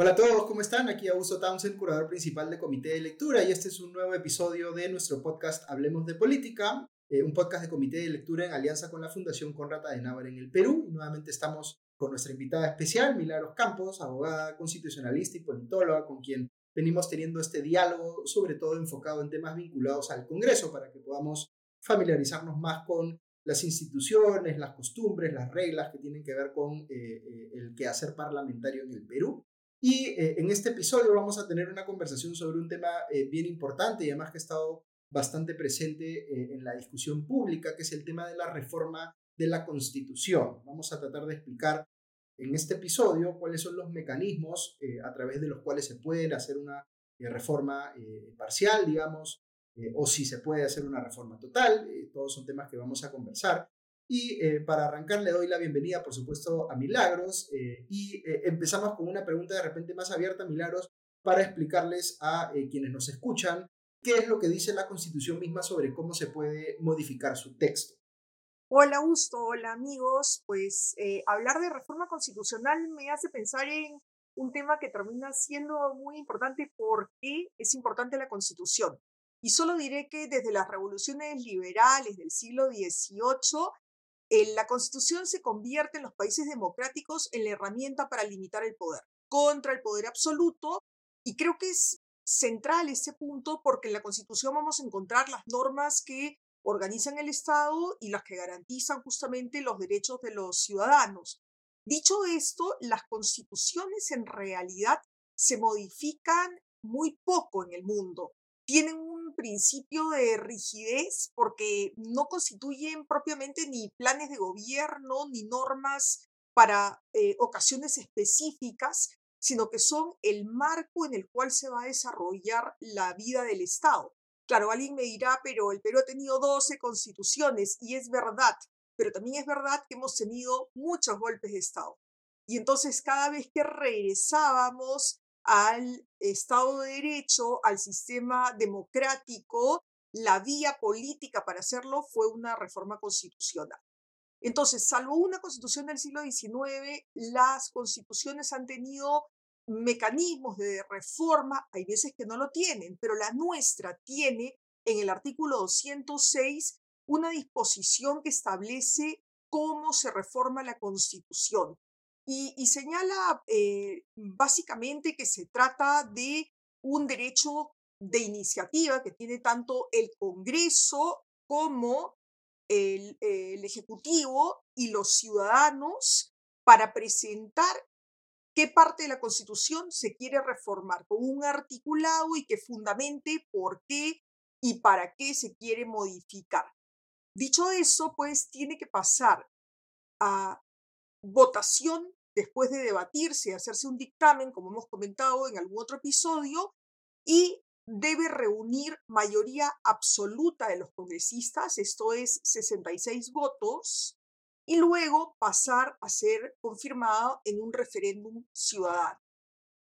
Hola a todos, ¿cómo están? Aquí Augusto Townsend, curador principal de Comité de Lectura, y este es un nuevo episodio de nuestro podcast Hablemos de Política, eh, un podcast de Comité de Lectura en alianza con la Fundación Conrad Adenauer en el Perú. Y nuevamente estamos con nuestra invitada especial, Milagros Campos, abogada constitucionalista y politóloga, con quien venimos teniendo este diálogo, sobre todo enfocado en temas vinculados al Congreso, para que podamos familiarizarnos más con las instituciones, las costumbres, las reglas que tienen que ver con eh, eh, el quehacer parlamentario en el Perú. Y eh, en este episodio vamos a tener una conversación sobre un tema eh, bien importante y además que ha estado bastante presente eh, en la discusión pública, que es el tema de la reforma de la Constitución. Vamos a tratar de explicar en este episodio cuáles son los mecanismos a través de los cuales se puede hacer una reforma parcial, digamos, o si se puede hacer una reforma total. todos son temas que vamos a conversar. Y eh, para arrancar le doy la bienvenida, por supuesto, a Milagros. Eh, y eh, empezamos con una pregunta de repente más abierta, Milagros, para explicarles a quienes nos escuchan qué es lo que dice la Constitución misma sobre cómo se puede modificar su texto. Hola, Augusto. Hola, amigos. Pues hablar de reforma constitucional me hace pensar en un tema que termina siendo muy importante porque es importante la Constitución. Y solo diré que desde las revoluciones liberales del siglo XVIII la constitución se convierte en los países democráticos en la herramienta para limitar el poder contra el poder absoluto y creo que es central ese punto porque en la constitución vamos a encontrar las normas que organizan el Estado y las que garantizan justamente los derechos de los ciudadanos. Dicho esto, las constituciones en realidad se modifican muy poco en el mundo tienen un principio de rigidez porque no constituyen propiamente ni planes de gobierno ni normas para eh, ocasiones específicas, sino que son el marco en el cual se va a desarrollar la vida del Estado. Claro, alguien me dirá, pero el Perú ha tenido 12 constituciones y es verdad, pero también es verdad que hemos tenido muchos golpes de Estado. Y entonces cada vez que regresábamos al Estado de Derecho, al sistema democrático, la vía política para hacerlo fue una reforma constitucional. Entonces, salvo una constitución del siglo XIX, las constituciones han tenido mecanismos de reforma, hay veces que no lo tienen, pero la nuestra tiene en el artículo 206 una disposición que establece cómo se reforma la constitución y, señala eh, básicamente que se trata de un derecho de iniciativa que tiene tanto el Congreso como el, el Ejecutivo y los ciudadanos para presentar qué parte de la Constitución se quiere reformar con un articulado y que fundamente por qué y para qué se quiere modificar. Dicho eso, pues tiene que pasar a votación después de debatirse, hacerse un dictamen, como hemos comentado en algún otro episodio, y debe reunir mayoría absoluta de los congresistas, esto es 66 votos, y luego pasar a ser confirmado en un referéndum ciudadano.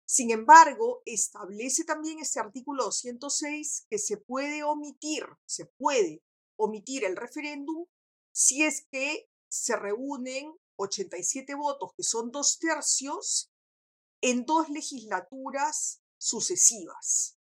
Sin embargo, establece también este artículo 206 que se puede omitir, se puede omitir el referéndum si es que se reúnen 87 votos, que son dos tercios, en dos legislaturas sucesivas.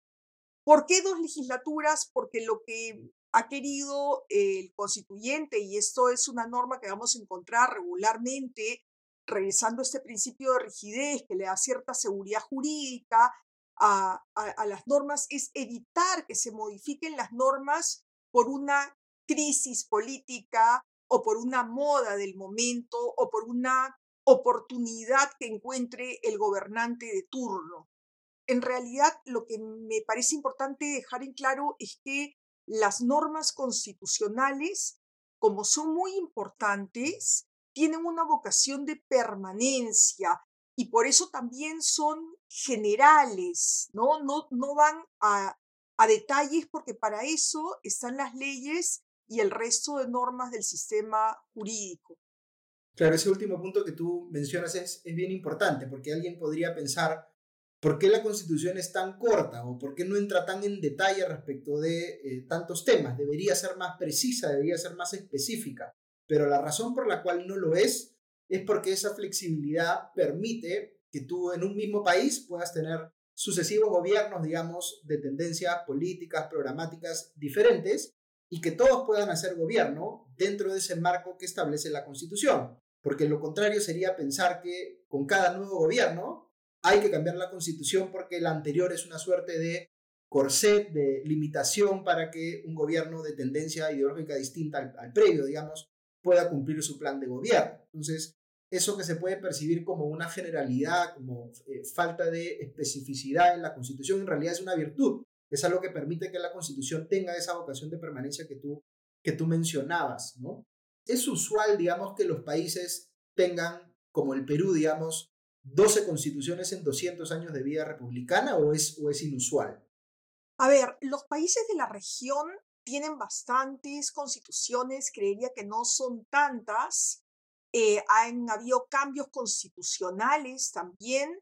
¿Por qué dos legislaturas? Porque lo que ha querido el constituyente, y esto es una norma que vamos a encontrar regularmente, regresando a este principio de rigidez que le da cierta seguridad jurídica a, a las normas, es evitar que se modifiquen las normas por una crisis política o por una moda del momento o por una oportunidad que encuentre el gobernante de turno. En realidad, lo que me parece importante dejar en claro es que las normas constitucionales, como son muy importantes, tienen una vocación de permanencia y por eso también son generales, ¿no? No, no van a, a detalles porque para eso están las leyes y el resto de normas del sistema jurídico. Claro, ese último punto que tú mencionas es, es bien importante, porque alguien podría pensar, ¿por qué la Constitución es tan corta o por qué no entra tan en detalle respecto de eh, tantos temas? Debería ser más precisa, debería ser más específica, pero la razón por la cual no lo es es porque esa flexibilidad permite que tú en un mismo país puedas tener sucesivos gobiernos, digamos, de tendencias políticas, programáticas diferentes y que todos puedan hacer gobierno dentro de ese marco que establece la Constitución. Porque lo contrario sería pensar que con cada nuevo gobierno hay que cambiar la Constitución porque la anterior es una suerte de corset, de limitación para que un gobierno de tendencia ideológica distinta al, previo, digamos, pueda cumplir su plan de gobierno. Entonces, eso que se puede percibir como una generalidad, como eh, falta de especificidad en la Constitución, en realidad es una virtud. Es algo que permite que la Constitución tenga esa vocación de permanencia que tú, que tú mencionabas, ¿no? Es usual, digamos, que los países tengan, como el Perú, digamos, 12 constituciones en 200 años de vida republicana o es, o es inusual? A ver, los países de la región tienen bastantes constituciones, creería que no son tantas, eh, han habido cambios constitucionales también,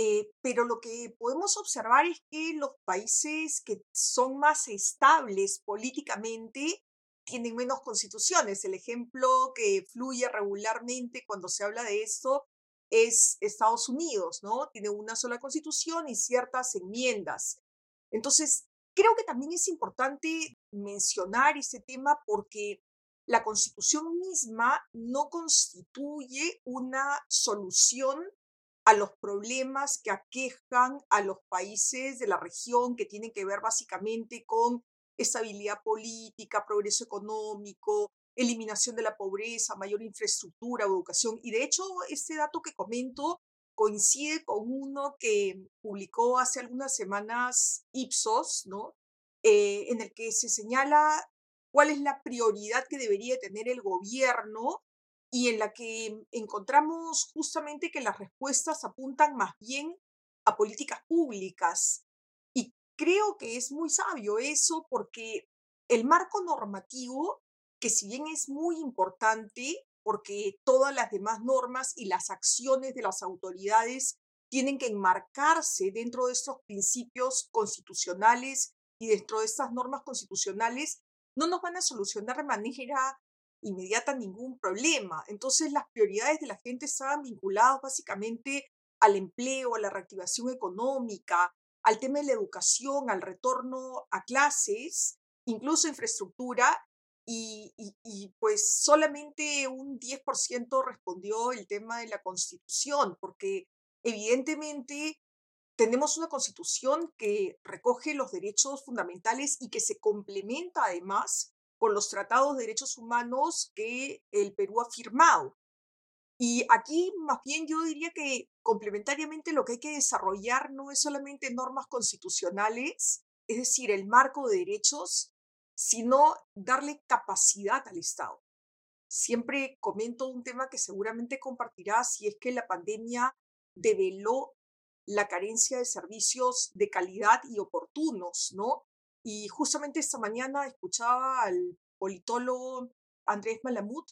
eh, pero lo que podemos observar es que los países que son más estables políticamente tienen menos constituciones. El ejemplo que fluye regularmente cuando se habla de esto es Estados Unidos, ¿no? Tiene una sola constitución y ciertas enmiendas. Entonces, creo que también es importante mencionar este tema porque la constitución misma no constituye una solución a los problemas que aquejan a los países de la región que tienen que ver básicamente con estabilidad política, progreso económico, eliminación de la pobreza, mayor infraestructura, educación. Y de hecho, este dato que comento coincide con uno que publicó hace algunas semanas Ipsos, ¿no? Eh, en el que se señala cuál es la prioridad que debería tener el gobierno y en la que encontramos justamente que las respuestas apuntan más bien a políticas públicas. Y creo que es muy sabio eso porque el marco normativo, que si bien es muy importante, porque todas las demás normas y las acciones de las autoridades tienen que enmarcarse dentro de estos principios constitucionales y dentro de estas normas constitucionales, no nos van a solucionar de manera inmediata ningún problema. Entonces las prioridades de la gente estaban vinculadas básicamente al empleo, a la reactivación económica, al tema de la educación, al retorno a clases, incluso infraestructura, y, y, pues solamente un 10% respondió el tema de la constitución, porque evidentemente tenemos una constitución que recoge los derechos fundamentales y que se complementa además con los tratados de derechos humanos que el Perú ha firmado. Y aquí más bien yo diría que complementariamente lo que hay que desarrollar no es solamente normas constitucionales, es decir, el marco de derechos, sino darle capacidad al Estado. Siempre comento un tema que seguramente compartirás y es que la pandemia develó la carencia de servicios de calidad y oportunos, ¿no? Y justamente esta mañana escuchaba al politólogo Andrés Malamud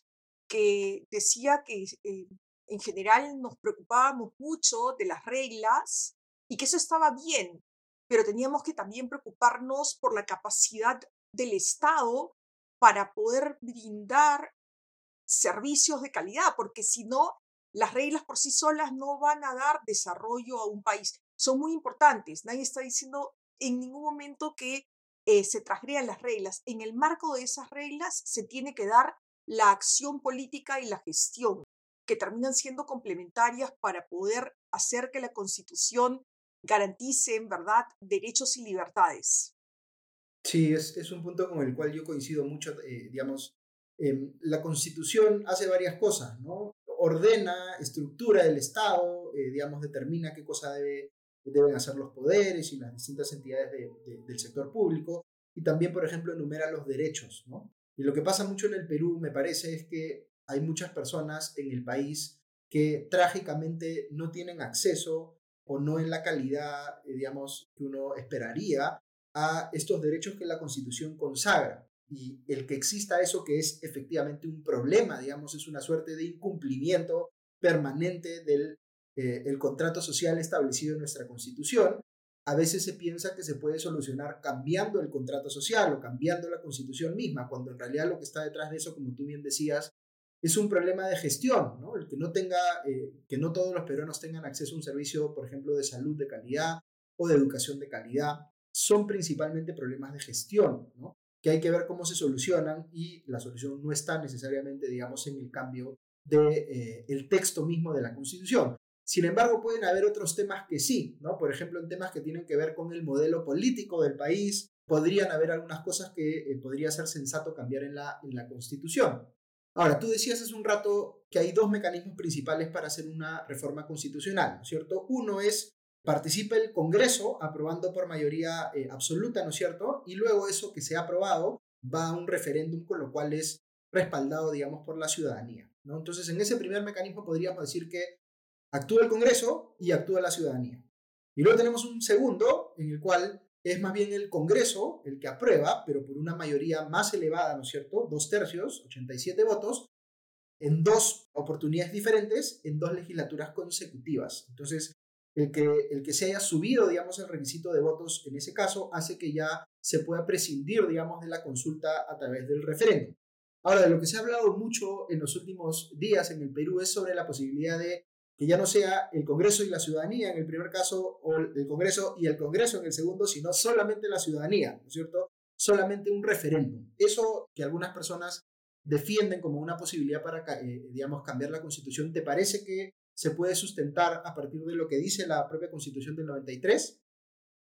que decía que eh, en general nos preocupábamos mucho de las reglas y que eso estaba bien, pero teníamos que también preocuparnos por la capacidad del Estado para poder brindar servicios de calidad, porque si no, las reglas por sí solas no van a dar desarrollo a un país. Son muy importantes. Nadie está diciendo en ningún momento que eh, se transgredan las reglas. En el marco de esas reglas se tiene que dar la acción política y la gestión, que terminan siendo complementarias para poder hacer que la Constitución garantice, en verdad, derechos y libertades. Sí, es, es un punto con el cual yo coincido mucho, eh, digamos, em, la Constitución hace varias cosas, ¿no? ordena, estructura el Estado, eh, digamos, determina qué cosa debe, deben hacer los poderes y las distintas entidades del sector público, y también, por ejemplo, enumera los derechos, ¿no? Y lo que pasa mucho en el Perú, me parece, es que hay muchas personas en el país que trágicamente no tienen acceso o no en la calidad, eh, digamos, que uno esperaría a estos derechos que la Constitución consagra y el que exista eso que es efectivamente un problema, digamos, es una suerte de incumplimiento permanente del eh, el contrato social establecido en nuestra constitución. A veces se piensa que se puede solucionar cambiando el contrato social o cambiando la constitución misma, cuando en realidad lo que está detrás de eso, como tú bien decías, es un problema de gestión, ¿no? El que no tenga, eh, que no todos los peruanos tengan acceso a un servicio, por ejemplo, de salud de calidad o de educación de calidad, son principalmente problemas de gestión, ¿no? Que hay que ver cómo se solucionan y la solución no está necesariamente, digamos, en el cambio del de, eh, texto mismo de la Constitución. Sin embargo, pueden haber otros temas que sí, ¿no? Por ejemplo, en temas que tienen que ver con el modelo político del país, podrían haber algunas cosas que eh, podría ser sensato cambiar en la, en la Constitución. Ahora, tú decías hace un rato que hay dos mecanismos principales para hacer una reforma constitucional, ¿no es cierto? Uno es participe el Congreso aprobando por mayoría eh, absoluta, ¿no es cierto? Y luego eso que se ha aprobado va a un referéndum con lo cual es respaldado, digamos, por la ciudadanía, ¿no? Entonces, en ese primer mecanismo podríamos decir que actúa el Congreso y actúa la ciudadanía. Y luego tenemos un segundo en el cual es más bien el Congreso el que aprueba, pero por una mayoría más elevada, ¿no es cierto? Dos tercios, 87 votos, en dos oportunidades diferentes, en dos legislaturas consecutivas. Entonces, el que, el que se haya subido, digamos, el requisito de votos en ese caso hace que ya se pueda prescindir, digamos, de la consulta a través del referéndum. Ahora, de lo que se ha hablado mucho en los últimos días en el Perú es sobre la posibilidad de que ya no sea el Congreso y la ciudadanía en el primer caso, o el Congreso y el Congreso en el segundo, sino solamente la ciudadanía, ¿no es cierto? Solamente un referéndum. Eso que algunas personas defienden como una posibilidad para, eh, digamos, cambiar la constitución, ¿te parece que se puede sustentar a partir de lo que dice la propia constitución del 93?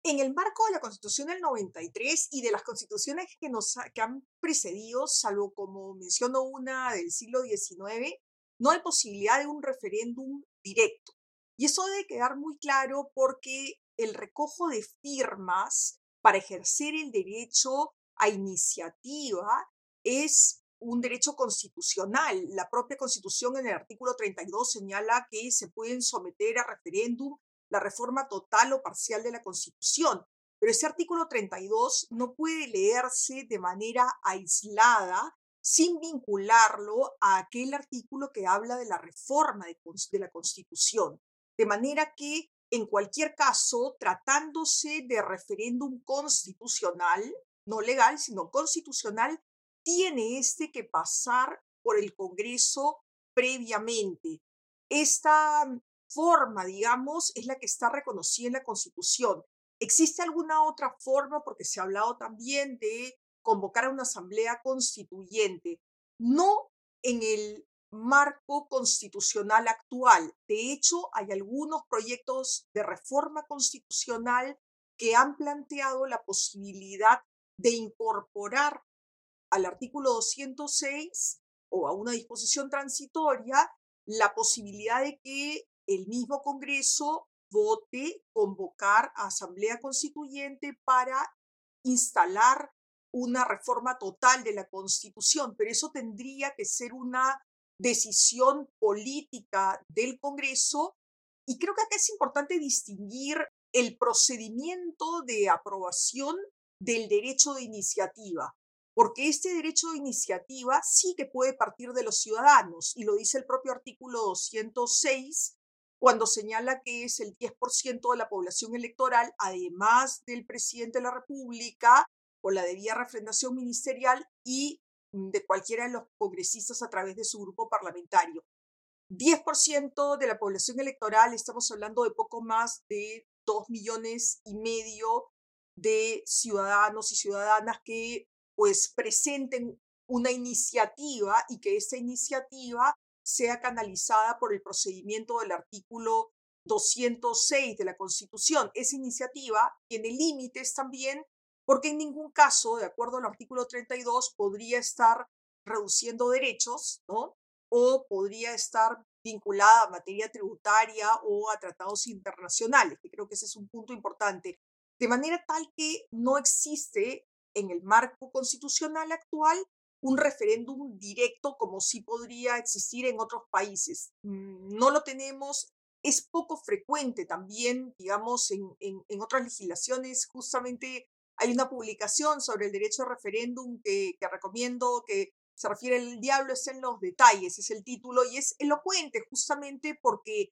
En el marco de la constitución del 93 y de las constituciones que, nos, que han precedido, salvo como menciono una del siglo XIX, no hay posibilidad de un referéndum directo. Y eso debe quedar muy claro porque el recojo de firmas para ejercer el derecho a iniciativa es un derecho constitucional. La propia constitución en el artículo 32 señala que se pueden someter a referéndum la reforma total o parcial de la constitución. Pero ese artículo 32 no puede leerse de manera aislada sin vincularlo a aquel artículo que habla de la reforma de, la Constitución. De manera que, en cualquier caso, tratándose de referéndum constitucional, no legal, sino constitucional, tiene este que pasar por el Congreso previamente. Esta forma, digamos, es la que está reconocida en la Constitución. ¿Existe alguna otra forma? Porque se ha hablado también de convocar a una asamblea constituyente, no en el marco constitucional actual. De hecho, hay algunos proyectos de reforma constitucional que han planteado la posibilidad de incorporar al artículo 206 o a una disposición transitoria la posibilidad de que el mismo Congreso vote convocar a Asamblea Constituyente para instalar una reforma total de la Constitución, pero eso tendría que ser una decisión política del Congreso y creo que acá es importante distinguir el procedimiento de aprobación del derecho de iniciativa, porque este derecho de iniciativa sí que puede partir de los ciudadanos y lo dice el propio artículo 206 cuando señala que es el 10% de la población electoral, además del presidente de la República, o la debida refrendación ministerial y mm, de cualquiera de los congresistas a través de su grupo parlamentario. 10% de la población electoral, estamos hablando de poco más de 2 millones y medio de ciudadanos y ciudadanas que pues presenten una iniciativa y que esta iniciativa sea canalizada por el procedimiento del artículo 206 de la Constitución. Esa iniciativa tiene límites también porque en ningún caso, de acuerdo al artículo 32, podría estar reduciendo derechos, ¿no? O podría estar vinculada a materia tributaria o a tratados internacionales, que creo que ese es un punto importante. De manera tal que no existe en el marco constitucional actual un referéndum directo como sí podría existir en otros países. Mm, no lo tenemos, es poco frecuente también, digamos, en, en, en otras legislaciones, justamente hay una publicación sobre el derecho a referéndum que, recomiendo, que se refiere El diablo es en los detalles, es el título, y es elocuente justamente porque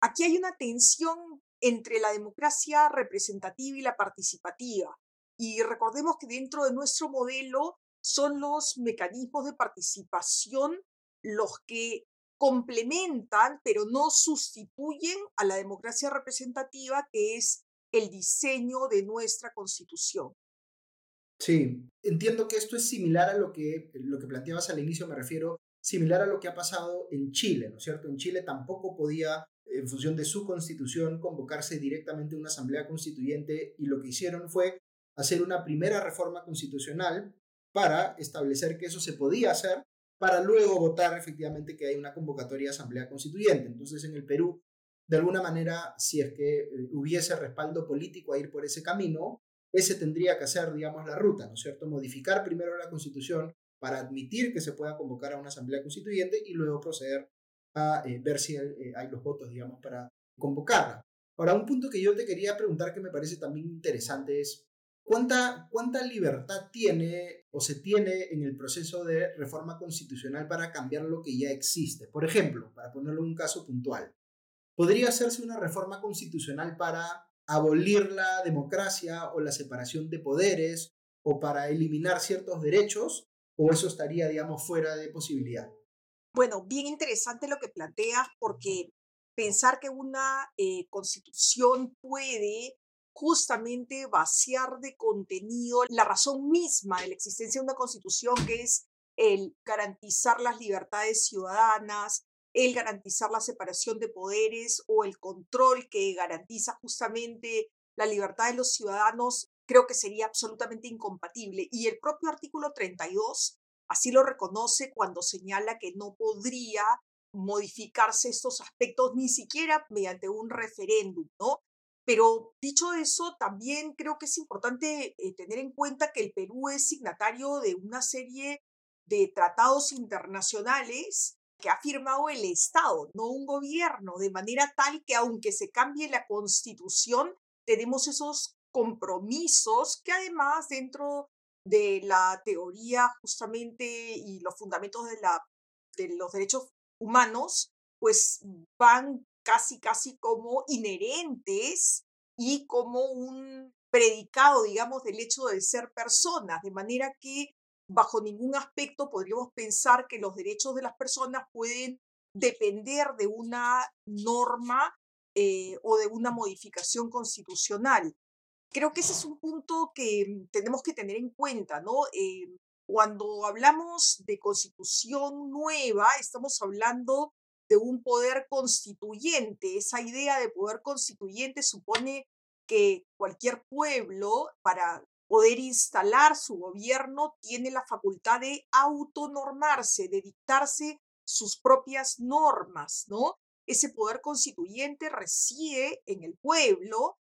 aquí hay una tensión entre la democracia representativa y la participativa. Y recordemos que dentro de nuestro modelo son los mecanismos de participación los que complementan, pero no sustituyen a la democracia representativa, que es el diseño de nuestra constitución. Sí, entiendo que esto es similar a lo que, lo que planteabas al inicio, me refiero, similar a lo que ha pasado en Chile, ¿no es cierto? En Chile tampoco podía, en función de su constitución, convocarse directamente una asamblea constituyente y lo que hicieron fue hacer una primera reforma constitucional para establecer que eso se podía hacer, para luego votar efectivamente que hay una convocatoria de asamblea constituyente. Entonces en el Perú, de alguna manera, si es que eh, hubiese respaldo político a ir por ese camino, ese tendría que ser, digamos, la ruta, ¿no es cierto? Modificar primero la constitución para admitir que se pueda convocar a una asamblea constituyente y luego proceder a eh, ver si eh, hay los votos, digamos, para convocarla. Ahora, un punto que yo te quería preguntar que me parece también interesante es, ¿cuánta, cuánta libertad tiene o se tiene en el proceso de reforma constitucional para cambiar lo que ya existe? Por ejemplo, para ponerlo en un caso puntual, ¿podría hacerse una reforma constitucional para abolir la democracia o la separación de poderes o para eliminar ciertos derechos o eso estaría, digamos, fuera de posibilidad? Bueno, bien interesante lo que planteas porque pensar que una eh, constitución puede justamente vaciar de contenido la razón misma de la existencia de una constitución, que es el garantizar las libertades ciudadanas, el garantizar la separación de poderes o el control que garantiza justamente la libertad de los ciudadanos, creo que sería absolutamente incompatible. Y el propio artículo 32 así lo reconoce cuando señala que no podría modificarse estos aspectos ni siquiera mediante un referéndum, ¿no? Pero dicho eso, también creo que es importante eh, tener en cuenta que el Perú es signatario de una serie de tratados internacionales que ha firmado el Estado, no un gobierno, de manera tal que aunque se cambie la constitución, tenemos esos compromisos que además dentro de la teoría justamente y los fundamentos de, la, de los derechos humanos, pues van casi, casi como inherentes y como un predicado, digamos, del hecho de ser personas, de manera que bajo ningún aspecto podríamos pensar que los derechos de las personas pueden depender de una norma eh, o de una modificación constitucional. Creo que ese es un punto que mm, tenemos que tener en cuenta, ¿no? Eh, cuando hablamos de constitución nueva, estamos hablando de un poder constituyente. Esa idea de poder constituyente supone que cualquier pueblo, para poder instalar su gobierno, tiene la facultad de autonormarse, de dictarse sus propias normas, ¿no? Ese poder constituyente reside en el pueblo,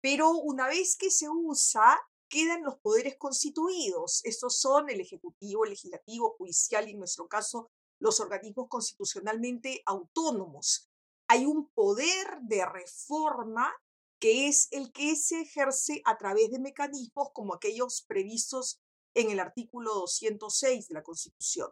pero una vez que se usa, quedan los poderes constituidos. Estos son el Ejecutivo, el Legislativo, Judicial y en nuestro caso los organismos constitucionalmente autónomos. Hay un poder de reforma que es el que se ejerce a través de mecanismos como aquellos previstos en el artículo 206 de la Constitución.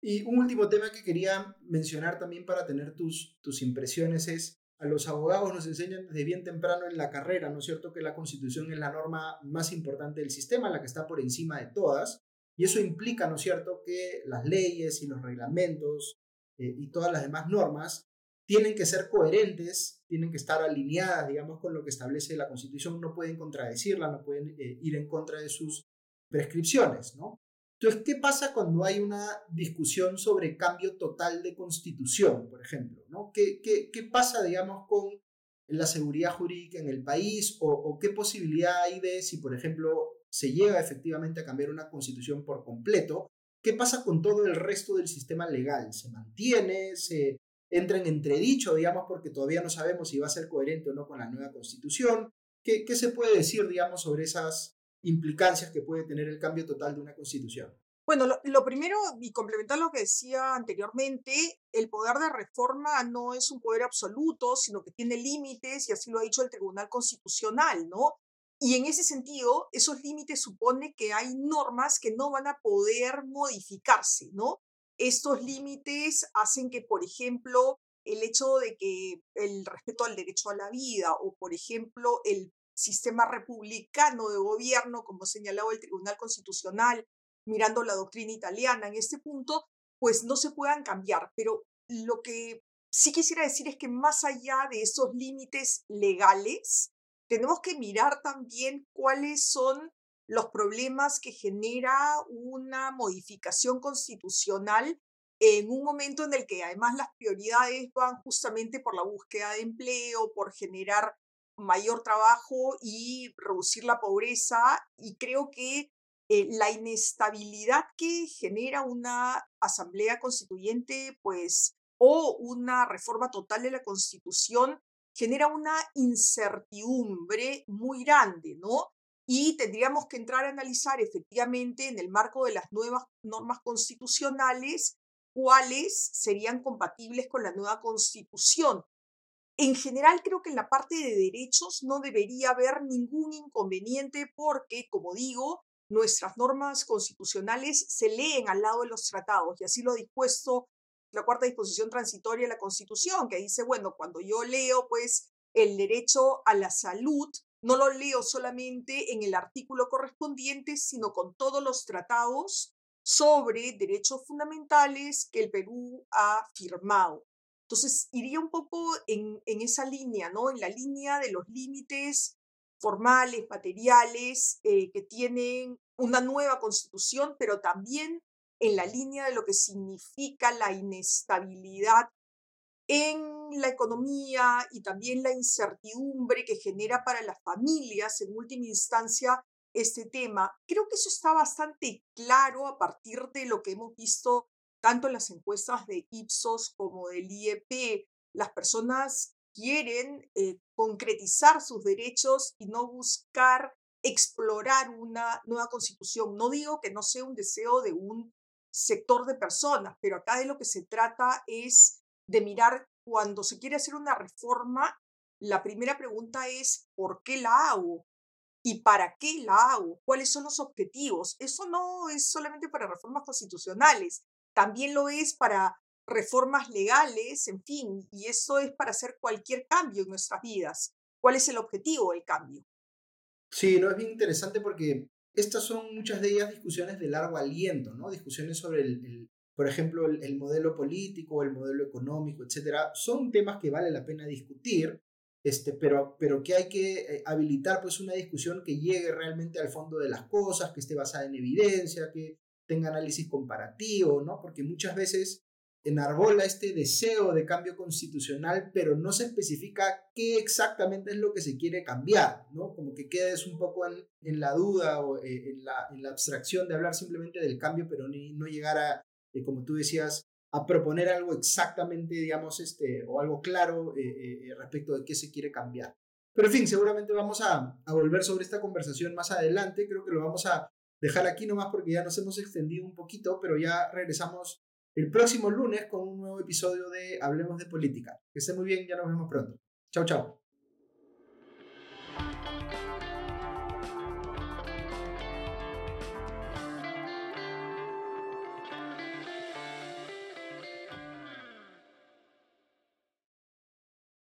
Y un último tema que quería mencionar también para tener tus, tus impresiones es, a los abogados nos enseñan desde bien temprano en la carrera, ¿no es cierto?, que la Constitución es la norma más importante del sistema, la que está por encima de todas, y eso implica, ¿no es cierto?, que las leyes y los reglamentos eh, y todas las demás normas tienen que ser coherentes, tienen que estar alineadas, digamos, con lo que establece la Constitución, no pueden contradecirla, no pueden eh, ir en contra de sus prescripciones, ¿no? Entonces, ¿qué pasa cuando hay una discusión sobre cambio total de constitución, por ejemplo? ¿no? ¿Qué, pasa, digamos, con la seguridad jurídica en el país o, o, qué posibilidad hay de si, por ejemplo, se llega efectivamente a cambiar una constitución por completo? ¿Qué pasa con todo el resto del sistema legal? ¿Se mantiene? ¿Se, entra en entredicho, digamos, porque todavía no sabemos si va a ser coherente o no con la nueva constitución. ¿Qué, qué se puede decir, digamos, sobre esas implicancias que puede tener el cambio total de una constitución? Bueno, lo, lo, primero, y complementar lo que decía anteriormente, el poder de reforma no es un poder absoluto, sino que tiene límites, y así lo ha dicho el Tribunal Constitucional, ¿no? Y en ese sentido, esos límites supone que hay normas que no van a poder modificarse, ¿no? Estos límites hacen que, por ejemplo, el hecho de que el respeto al derecho a la vida o, por ejemplo, el sistema republicano de gobierno, como señalaba el Tribunal Constitucional, mirando la doctrina italiana en este punto, pues no se puedan cambiar. Pero lo que sí quisiera decir es que más allá de esos límites legales, tenemos que mirar también cuáles son los problemas que genera una modificación constitucional en un momento en el que además las prioridades van justamente por la búsqueda de empleo, por generar mayor trabajo y reducir la pobreza. Y creo que eh, la inestabilidad que genera una asamblea constituyente, pues, o una reforma total de la constitución, genera una incertidumbre muy grande, ¿no? Y tendríamos que entrar a analizar efectivamente en el marco de las nuevas normas constitucionales cuáles serían compatibles con la nueva constitución. En general, creo que en la parte de derechos no debería haber ningún inconveniente porque, como digo, nuestras normas constitucionales se leen al lado de los tratados y así lo ha dispuesto la cuarta disposición transitoria de la Constitución, que dice, bueno, cuando yo leo pues el derecho a la salud, no lo leo solamente en el artículo correspondiente, sino con todos los tratados sobre derechos fundamentales que el Perú ha firmado. Entonces, iría un poco en, esa línea, ¿no? En la línea de los límites formales, materiales, eh, que tienen una nueva constitución, pero también en la línea de lo que significa la inestabilidad en la economía y también la incertidumbre que genera para las familias, en última instancia, este tema. Creo que eso está bastante claro a partir de lo que hemos visto tanto en las encuestas de Ipsos como del IEP, las personas quieren eh, concretizar sus derechos y no buscar explorar una nueva constitución. No digo que no sea un deseo de un sector de personas, pero acá de lo que se trata es de mirar cuando se quiere hacer una reforma, la primera pregunta es, ¿por qué la hago? ¿Y para qué la hago? ¿Cuáles son los objetivos? Eso no es solamente para reformas constitucionales, también lo es para reformas legales, en fin, y eso es para hacer cualquier cambio en nuestras vidas. ¿Cuál es el objetivo del cambio? Sí, no es bien interesante porque estas son muchas de ellas discusiones de largo aliento, ¿no? Discusiones sobre el, por ejemplo, el, el, modelo político, el modelo económico, etcétera. Son temas que vale la pena discutir, este, pero, pero que hay que eh, habilitar pues una discusión que llegue realmente al fondo de las cosas, que esté basada en evidencia, que tenga análisis comparativo, ¿no? Porque muchas veces enarbola este deseo de cambio constitucional, pero no se especifica qué exactamente es lo que se quiere cambiar, ¿no? Como que quedes un poco en, en la duda o eh, en, la, en, la, abstracción de hablar simplemente del cambio, pero ni, no llegar a, eh, como tú decías, a proponer algo exactamente, digamos, este, o algo claro eh, respecto de qué se quiere cambiar. Pero en fin, seguramente vamos a, a volver sobre esta conversación más adelante, creo que lo vamos a dejar aquí nomás porque ya nos hemos extendido un poquito, pero ya regresamos el próximo lunes con un nuevo episodio de Hablemos de Política. Que esté muy bien, ya nos vemos pronto. Chao, chao.